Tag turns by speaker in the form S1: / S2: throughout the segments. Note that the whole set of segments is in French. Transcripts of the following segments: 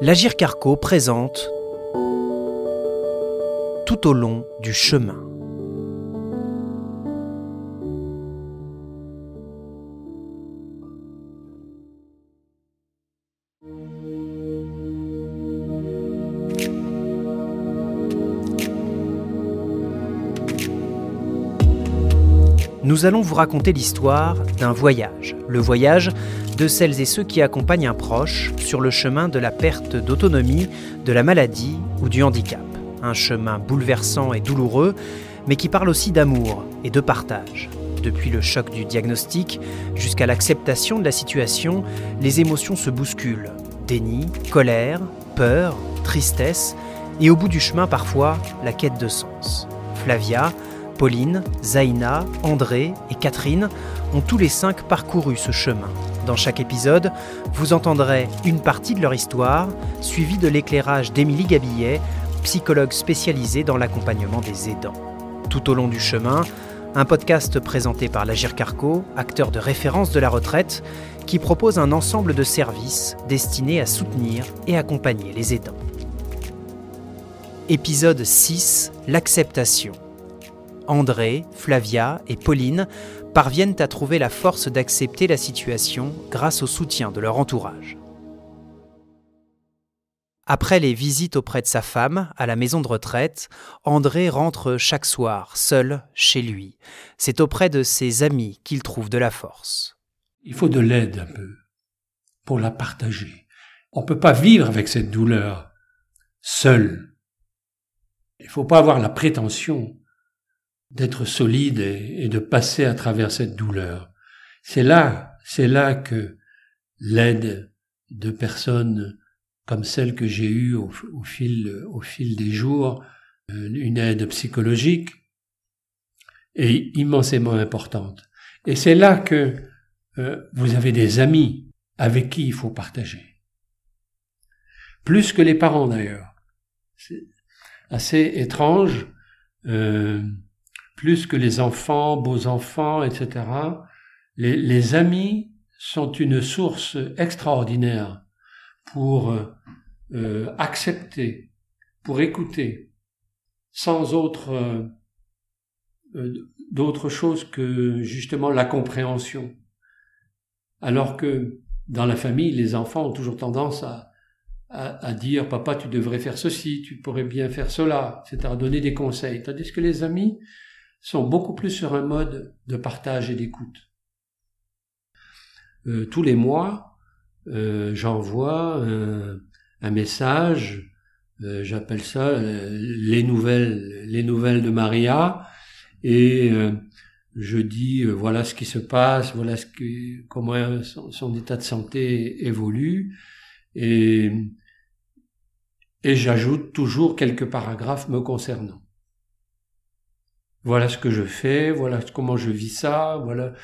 S1: l'Agir Carco présente Tout au long du chemin. Nous allons vous raconter l'histoire d'un voyage, le voyage de celles et ceux qui accompagnent un proche sur le chemin de la perte d'autonomie, de la maladie ou du handicap. Un chemin bouleversant et douloureux, mais qui parle aussi d'amour et de partage. Depuis le choc du diagnostic jusqu'à l'acceptation de la situation, les émotions se bousculent. Déni, colère, peur, tristesse, et au bout du chemin parfois la quête de sens. Flavia, Pauline, Zaina, André et Catherine ont tous les cinq parcouru ce chemin. Dans chaque épisode, vous entendrez une partie de leur histoire, suivie de l'éclairage d'Émilie Gabillet, psychologue spécialisée dans l'accompagnement des aidants. Tout au long du chemin, un podcast présenté par l'Agir Carco, acteur de référence de la retraite, qui propose un ensemble de services destinés à soutenir et accompagner les aidants. Épisode 6 L'acceptation. André, Flavia et Pauline parviennent à trouver la force d'accepter la situation grâce au soutien de leur entourage. Après les visites auprès de sa femme à la maison de retraite, André rentre chaque soir, seul, chez lui. C'est auprès de ses amis qu'il trouve de la force.
S2: Il faut de l'aide un peu pour la partager. On ne peut pas vivre avec cette douleur seul. Il ne faut pas avoir la prétention d'être solide et, de passer à travers cette douleur. C'est là, c'est là que l'aide de personnes comme celle que j'ai eue au, fil, au fil des jours, euh, une aide psychologique, est immensément importante. Et c'est là que euh, vous avez des amis avec qui il faut partager. Plus que les parents d'ailleurs. C'est assez étrange. Euh, plus que les enfants, beaux enfants, etc. Les, amis sont une source extraordinaire pour euh, accepter, pour écouter, sans autre euh, euh, chose que justement la compréhension. Alors que dans la famille, les enfants ont toujours tendance à, à, à, dire papa tu devrais faire ceci, tu pourrais bien faire cela, etc. donner des conseils. Tandis que les amis sont beaucoup plus sur un mode de partage et d'écoute. Euh, tous les mois, euh, j'envoie un, message, euh, j'appelle ça les nouvelles, les nouvelles de Maria, et je dis voilà ce qui se passe, voilà ce comment son, état de santé évolue, et j'ajoute toujours quelques paragraphes me concernant voilà ce que je fais, voilà comment je vis ça, voilà.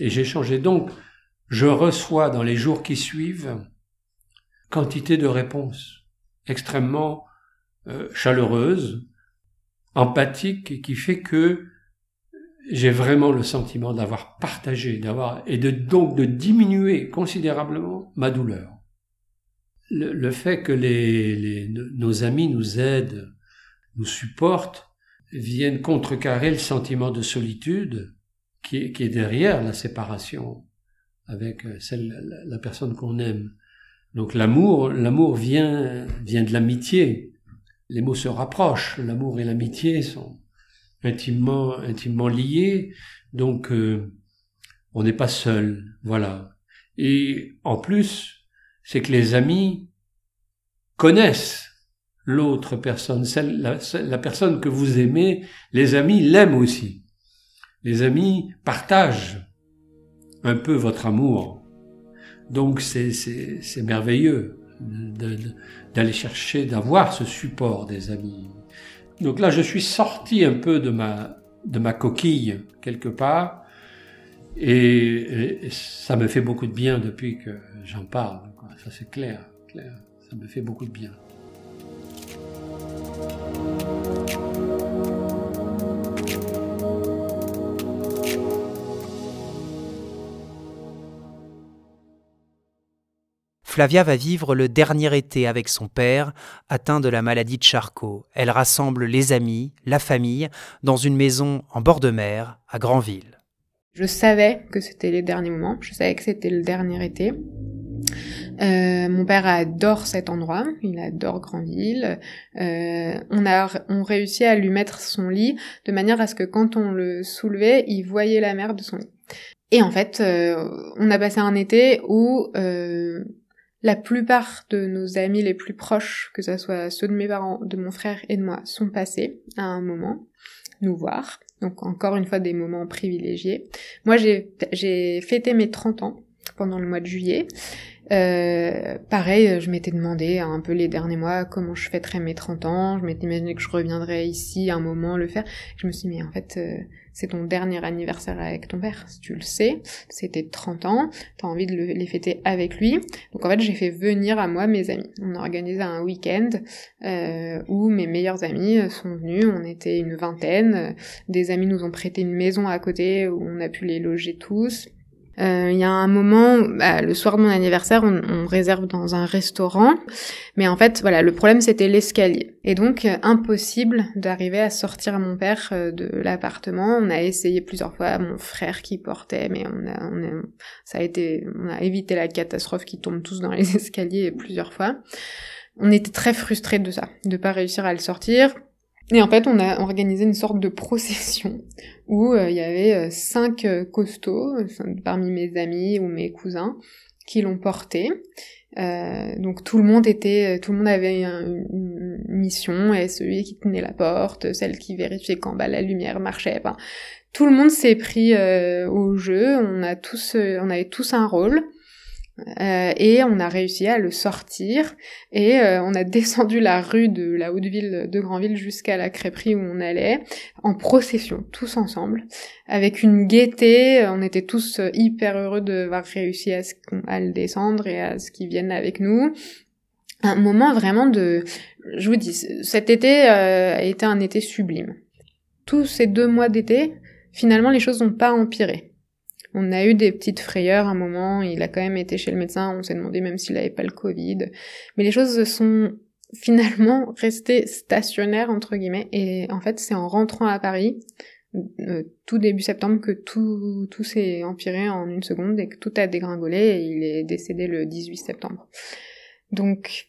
S2: Et j'ai changé. Donc, je reçois dans les jours qui suivent quantité de réponses extrêmement euh, chaleureuses, empathiques, et qui fait que j'ai vraiment le sentiment d'avoir partagé, d'avoir et donc de diminuer considérablement ma douleur. Le, fait que nos amis nous aident, nous supportent, viennent contrecarrer le sentiment de solitude qui est, qui est derrière la séparation avec euh, celle, la, personne qu'on aime. Donc l'amour, l'amour vient, vient de l'amitié. Les mots se rapprochent. L'amour et l'amitié sont intimement, intimement liés. Donc euh, on n'est pas seul. Voilà. Et en plus, c'est que les amis connaissent l'autre personne, la, personne que vous aimez, les amis l'aiment aussi. Les amis partagent un peu votre amour. Donc c'est, merveilleux d'aller chercher, d'avoir ce support des amis. Donc là, je suis sorti un peu de ma, coquille quelque part, et, ça me fait beaucoup de bien depuis que j'en parle. Ça c'est clair. Ça me fait beaucoup de bien.
S1: Flavia va vivre le dernier été avec son père, atteint de la maladie de Charcot. Elle rassemble les amis, la famille, dans une maison en bord de mer, à Granville.
S3: Je savais que c'était les derniers moments, je savais que c'était le dernier été. Euh, mon père adore cet endroit, il adore Granville. Euh, on a on réussi à lui mettre son lit de manière à ce que quand on le soulevait, il voyait la mer de son lit. Et en fait, euh, on a passé un été où la plupart de nos amis les plus proches, que ce soit ceux de mes parents, de mon frère et de moi, sont passés à un moment nous voir. Donc encore une fois des moments privilégiés. Moi j'ai fêté mes 30 ans pendant le mois de juillet euh, pareil, je m'étais demandé un peu les derniers mois comment je fêterais mes 30 ans. Je m'étais imaginé que je reviendrais ici un moment le faire. Je me suis dit, mais en fait, euh, c'est ton dernier anniversaire avec ton père, si tu le sais. C'était 30 ans, t'as envie de les fêter avec lui. Donc en fait, j'ai fait venir à moi mes amis. On a organisé un week-end euh, où mes meilleurs amis sont venus. On était une vingtaine. Des amis nous ont prêté une maison à côté où on a pu les loger tous. Euh, il y a un moment, bah, le soir de mon anniversaire, on, on, réserve dans un restaurant, mais en fait, voilà, le problème c'était l'escalier, et donc euh, impossible d'arriver à sortir mon père euh, de l'appartement. On a essayé plusieurs fois, mon frère qui portait, mais on a, on a, ça a été, on a évité la catastrophe qui tombe tous dans les escaliers plusieurs fois. On était très frustrés de ça, de pas réussir à le sortir. Et en fait, on a organisé une sorte de procession où euh, il y avait euh, cinq euh, costauds parmi mes amis ou mes cousins qui l'ont porté. donc tout le monde était, tout le monde avait une, mission et celui qui tenait la porte, celle qui vérifiait quand bah, la lumière marchait. tout le monde s'est pris au jeu. On a tous, on avait tous un rôle. Euh, et on a réussi à le sortir. Et euh, on a descendu la rue de la haute ville de Granville jusqu'à la crêperie où on allait en procession tous ensemble avec une gaieté. On était tous hyper heureux d'avoir réussi à, à, le descendre et à ce qu'ils viennent avec nous. Un moment vraiment de je vous dis cet été euh, a été un été sublime. Tous ces deux mois d'été finalement les choses n'ont pas empiré on a eu des petites frayeurs à un moment, il a quand même été chez le médecin, on s'est demandé même s'il avait pas le Covid. Mais les choses sont finalement restées stationnaires, entre guillemets, et en fait c'est en rentrant à Paris, euh, tout début septembre, que tout, tout s'est empiré en une seconde et que tout a dégringolé et il est décédé le 18 septembre. Donc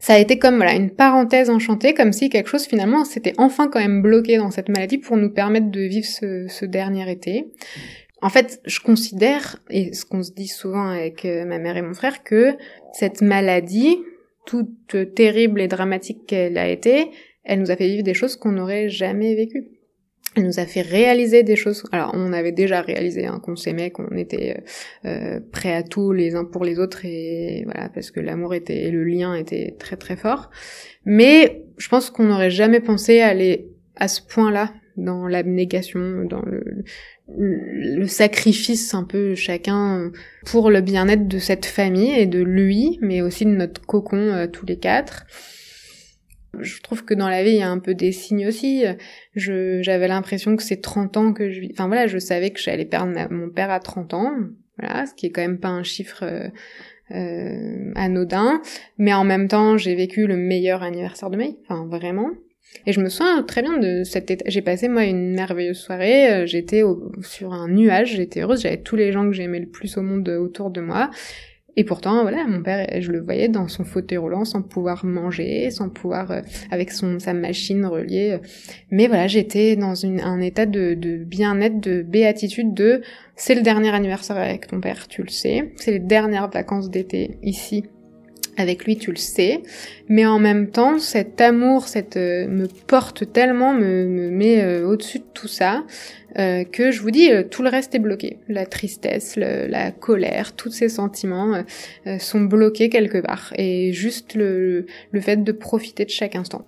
S3: ça a été comme voilà une parenthèse enchantée, comme si quelque chose finalement s'était enfin quand même bloqué dans cette maladie pour nous permettre de vivre ce, ce dernier été. En fait, je considère, et ce qu'on se dit souvent avec euh, ma mère et mon frère, que cette maladie, toute terrible et dramatique qu'elle a été, elle nous a fait vivre des choses qu'on n'aurait jamais vécues. Elle nous a fait réaliser des choses. Alors, on avait déjà réalisé hein, qu'on s'aimait, qu'on était euh, euh prêts à tout les uns pour les autres, et voilà, parce que l'amour était, et le lien était très très fort. Mais je pense qu'on n'aurait jamais pensé aller à ce point-là dans l'abnégation, dans le, le sacrifice un peu chacun pour le bien-être de cette famille et de lui, mais aussi de notre cocon euh, tous les quatre. Je trouve que dans la vie, il y a un peu des signes aussi. J'avais l'impression que c'est 30 ans que je vis. Enfin voilà, je savais que j'allais perdre mon père à 30 ans. Voilà, ce qui est quand même pas un chiffre euh, euh anodin. Mais en même temps, j'ai vécu le meilleur anniversaire de mai. Enfin vraiment. Et je me souviens très bien de cette état. J'ai passé moi une merveilleuse soirée. Euh, j'étais sur un nuage. J'étais heureuse. J'avais tous les gens que j'aimais le plus au monde autour de moi. Et pourtant, voilà, mon père, je le voyais dans son fauteuil roulant, sans pouvoir manger, sans pouvoir, euh, avec son sa machine reliée. Mais voilà, j'étais dans une, un état de, de bien-être, de béatitude, de c'est le dernier anniversaire avec ton père, tu le sais. C'est les dernières vacances d'été ici avec lui, tu le sais, mais en même temps, cet amour, cette euh, me porte tellement, me, me met euh, au-dessus de tout ça, euh, que je vous dis, tout le reste est bloqué. La tristesse, la colère, tous ces sentiments sont bloqués quelque part, et juste le, le fait de profiter de chaque instant.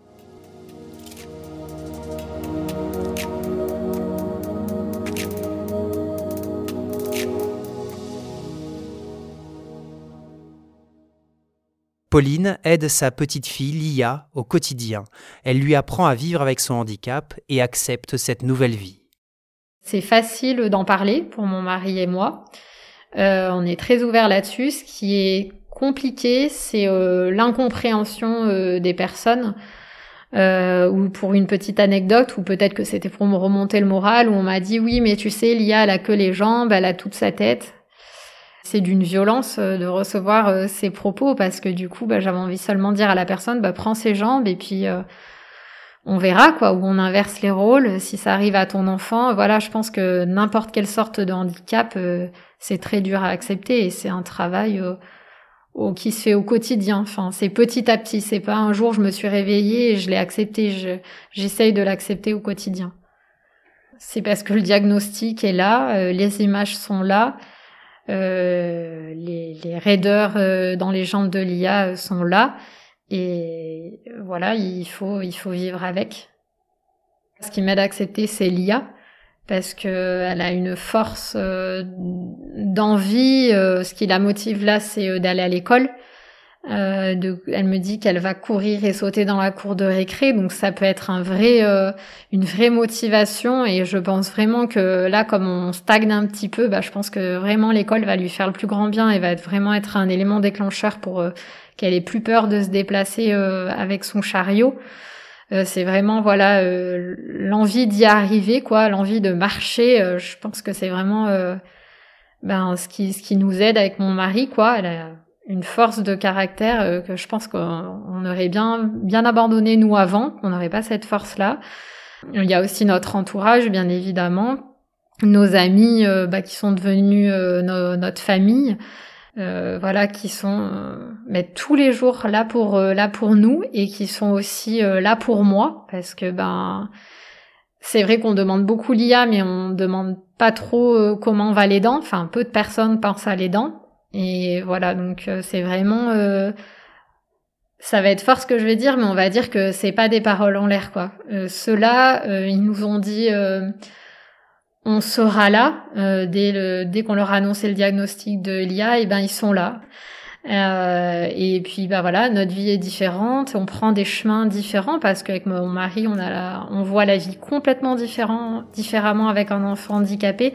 S1: Pauline aide sa petite fille Lia au quotidien. Elle lui apprend à vivre avec son handicap et accepte cette nouvelle vie.
S4: C'est facile d'en parler pour mon mari et moi. Euh, on est très ouvert là-dessus. Ce qui est compliqué, c'est l'incompréhension des personnes. ou pour une petite anecdote, ou peut-être que c'était pour me remonter le moral, où on m'a dit oui, mais tu sais, Lia, elle a que les jambes, elle a toute sa tête. C'est d'une violence de recevoir ces propos parce que du coup, bah, j'avais envie seulement de dire à la personne, bah, prends ses jambes et puis on verra quoi, où on inverse les rôles. Si ça arrive à ton enfant, voilà, je pense que n'importe quelle sorte de handicap, euh, c'est très dur à accepter et c'est un travail euh, qui se fait au quotidien. Enfin, c'est petit à petit. C'est pas un jour je me suis réveillée et je l'ai accepté. j'essaye de l'accepter au quotidien. C'est parce que le diagnostic est là, euh, les images sont là, les, les raideurs dans les jambes de l'IA sont là et voilà, il faut, il faut vivre avec. Ce qui m'aide à accepter, c'est l'IA, parce qu'elle a une force euh, d'envie. Euh, ce qui la motive là, c'est euh, d'aller à l'école. De, elle me dit qu'elle va courir et sauter dans la cour de récré, donc ça peut être un vrai, une vraie motivation. Et je pense vraiment que là, comme on stagne un petit peu, bah, je pense que vraiment l'école va lui faire le plus grand bien et va vraiment être un élément déclencheur pour qu'elle ait plus peur de se déplacer euh, avec son chariot. Euh, c'est vraiment voilà euh, l'envie d'y arriver, quoi, l'envie de marcher. je pense que c'est vraiment ben ce qui ce qui nous aide avec mon mari, quoi. Elle a une force de caractère que je pense qu'on aurait bien bien abandonné nous avant, qu'on n'aurait pas cette force là. Il y a aussi notre entourage, bien évidemment, nos amis bah, qui sont devenus notre famille. Euh, voilà, qui sont euh, mais tous les jours là pour euh, là pour nous et qui sont aussi là pour moi parce que ben c'est vrai qu'on demande beaucoup l'IA mais on demande pas trop comment va les dents. Enfin, peu de personnes pensent à les dents et voilà donc c'est vraiment ça va être fort ce que je vais dire, mais on va dire que c'est pas des paroles en l'air quoi. Ceux-là, ils nous ont dit on sera là euh, dès, le, dès qu'on leur a annoncé le diagnostic de l'IA, et ben ils sont là. Euh, et puis bah voilà, notre vie est différente, on prend des chemins différents parce qu'avec mon mari, on a la, on voit la vie complètement différent, différemment avec un enfant handicapé.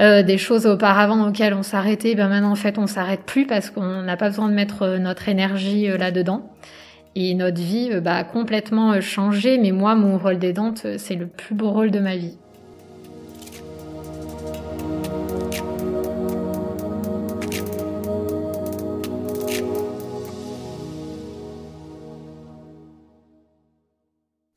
S4: Euh, des choses auparavant auxquelles on s'arrêtait, ben maintenant en fait on s'arrête plus parce qu'on n'a pas besoin de mettre euh, notre énergie euh, là-dedans. Et notre vie bah, a complètement changé, mais moi mon rôle d'aidante c'est le plus beau rôle de ma vie.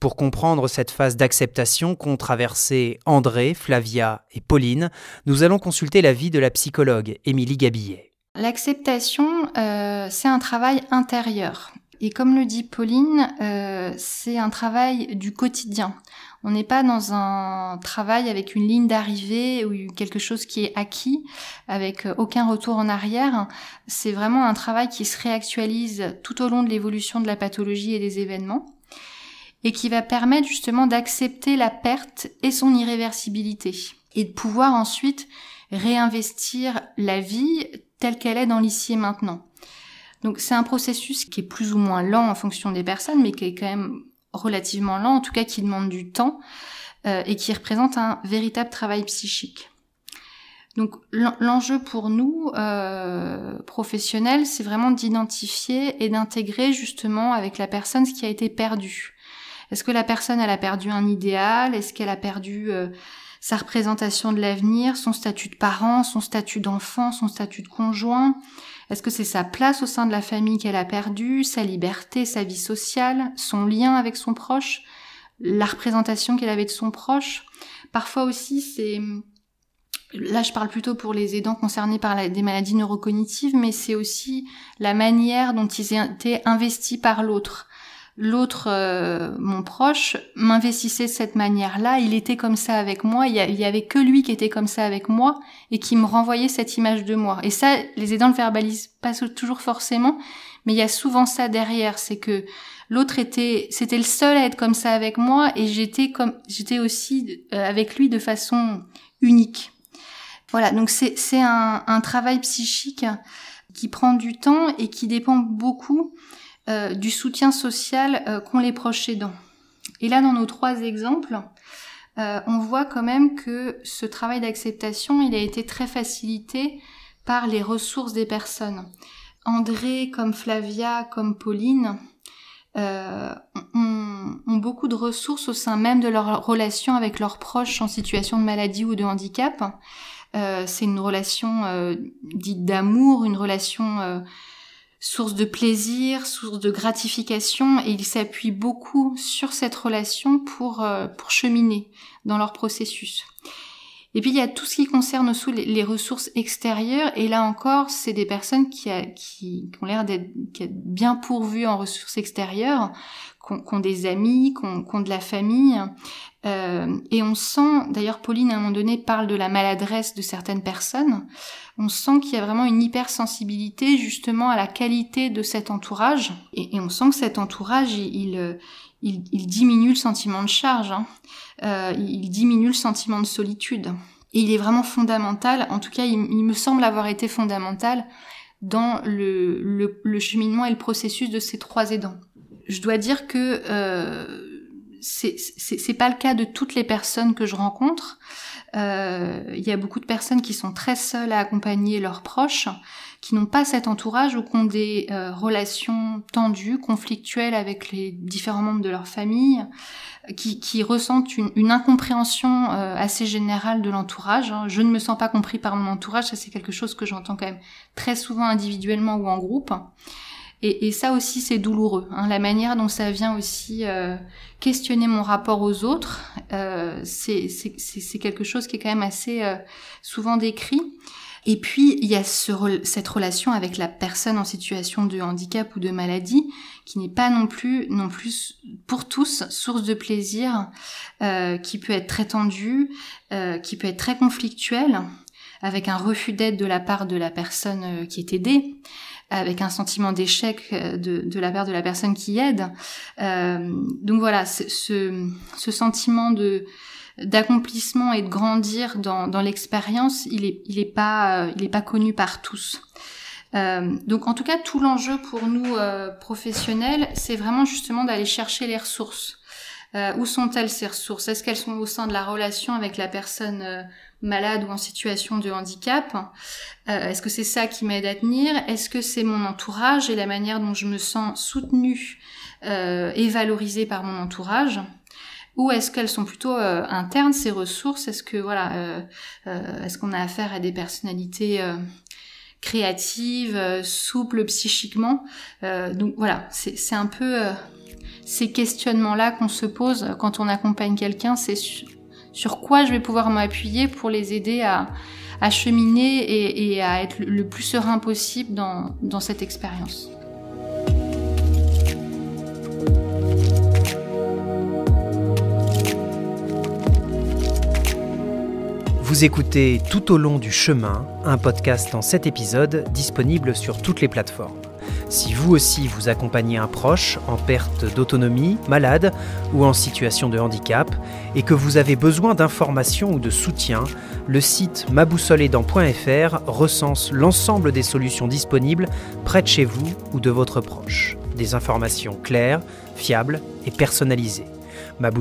S1: Pour comprendre cette phase d'acceptation qu'ont traversé André, Flavia et Pauline, nous allons consulter l'avis de la psychologue Émilie Gabillet.
S5: L'acceptation, euh, c'est un travail intérieur. Et comme le dit Pauline, euh, c'est un travail du quotidien. On n'est pas dans un travail avec une ligne d'arrivée ou quelque chose qui est acquis, avec aucun retour en arrière. C'est vraiment un travail qui se réactualise tout au long de l'évolution de la pathologie et des événements et qui va permettre justement d'accepter la perte et son irréversibilité et de pouvoir ensuite réinvestir la vie telle qu'elle est dans l'ici et maintenant. Donc c'est un processus qui est plus ou moins lent en fonction des personnes, mais qui est quand même relativement lent, en tout cas qui demande du temps euh, et qui représente un véritable travail psychique. Donc l'enjeu pour nous, euh, professionnels, c'est vraiment d'identifier et d'intégrer justement avec la personne ce qui a été perdu. Est-ce que la personne, elle a perdu un idéal? Est-ce qu'elle a perdu euh, sa représentation de l'avenir, son statut de parent, son statut d'enfant, son statut de conjoint? Est-ce que c'est sa place au sein de la famille qu'elle a perdue, sa liberté, sa vie sociale, son lien avec son proche, la représentation qu'elle avait de son proche? Parfois aussi, c'est... Là, je parle plutôt pour les aidants concernés par des maladies neurocognitives, mais c'est aussi la manière dont ils étaient investis par l'autre l'autre, euh, mon proche, m'investissait de cette manière-là, il était comme ça avec moi, il y, avait que lui qui était comme ça avec moi et qui me renvoyait cette image de moi. Et ça, les aidants le verbalisent pas toujours forcément, mais il y a souvent ça derrière, c'est que l'autre était, c'était le seul à être comme ça avec moi et j'étais comme, j'étais aussi euh, avec lui de façon unique. Voilà, donc c'est, c'est un, un travail psychique qui prend du temps et qui dépend beaucoup euh, du soutien social euh, qu'ont les proches aidants. Et là, dans nos trois exemples, euh, on voit quand même que ce travail d'acceptation, il a été très facilité par les ressources des personnes. André, comme Flavia, comme Pauline, euh, ont, ont, beaucoup de ressources au sein même de leur relation avec leurs proches en situation de maladie ou de handicap. Euh, c'est une relation euh, dite d'amour, une relation euh, source de plaisir, source de gratification, et ils s'appuient beaucoup sur cette relation pour, euh, pour cheminer dans leur processus. Et puis il y a tout ce qui concerne aussi les, ressources extérieures. Et là encore, c'est des personnes qui, a, qui, ont l'air d'être bien pourvues en ressources extérieures, qui ont, des amis, qui ont, de la famille. Euh, et on sent, d'ailleurs Pauline à un moment donné parle de la maladresse de certaines personnes, on sent qu'il y a vraiment une hypersensibilité justement à la qualité de cet entourage. Et, on sent que cet entourage, il, il, il diminue le sentiment de charge. Hein euh, il diminue le sentiment de solitude. Et il est vraiment fondamental, en tout cas il, me semble avoir été fondamental dans le, cheminement et le processus de ces trois aidants. Je dois dire que euh, c'est pas le cas de toutes les personnes que je rencontre. Euh, il y a beaucoup de personnes qui sont très seules à accompagner leurs proches, qui n'ont pas cet entourage ou qui ont des euh, relations tendues, conflictuelles avec les différents membres de leur famille, qui, ressentent une, une incompréhension euh, assez générale de l'entourage. Hein. Je ne me sens pas compris par mon entourage, ça c'est quelque chose que j'entends quand même très souvent individuellement ou en groupe. Et, et ça aussi c'est douloureux. Hein. La manière dont ça vient aussi euh, questionner mon rapport aux autres, euh, c'est quelque chose qui est quand même assez euh, souvent décrit. Et puis, il y a ce, cette relation avec la personne en situation de handicap ou de maladie qui n'est pas non plus, non plus pour tous, source de plaisir, euh, qui peut être très tendue, euh, qui peut être très conflictuelle, avec un refus d'aide de la part de la personne euh, qui est aidée avec un sentiment d'échec euh, de, de, la part de la personne qui aide. Euh, donc voilà, ce, ce sentiment de d'accomplissement et de grandir dans, dans l'expérience, il est, il est pas, il est pas connu par tous. Euh, donc en tout cas, tout l'enjeu pour nous euh, professionnels, c'est vraiment justement d'aller chercher les ressources. Euh, où sont-elles ces ressources? Est-ce qu'elles sont au sein de la relation avec la personne euh, malade ou en situation de handicap Est-ce que c'est ça qui m'aide à tenir? Est-ce que c'est mon entourage et la manière dont je me sens soutenue et valorisée par mon entourage? Ou est-ce qu'elles sont plutôt internes ces ressources? Est-ce que voilà, est-ce qu'on a affaire à des personnalités créative, euh, souple psychiquement? Euh, donc voilà, c'est un peu euh, ces questionnements-là qu'on se pose quand on accompagne quelqu'un, c'est sur, quoi je vais pouvoir m'appuyer pour les aider à, cheminer et, et, à être le plus serein possible dans, dans cette expérience.
S1: Vous écoutez Tout au long du chemin, un podcast en 7 épisodes disponible sur toutes les plateformes. Si vous aussi vous accompagnez un proche en perte d'autonomie, malade ou en situation de handicap et que vous avez besoin d'informations ou de soutien, le site maboussoledan.fr recense l'ensemble des solutions disponibles près de chez vous ou de votre proche. Des informations claires, fiables et personnalisées. Ma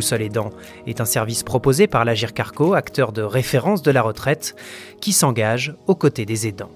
S1: est un service proposé par l'Agir Carco, acteur de référence de la retraite, qui s'engage aux côtés des aidants.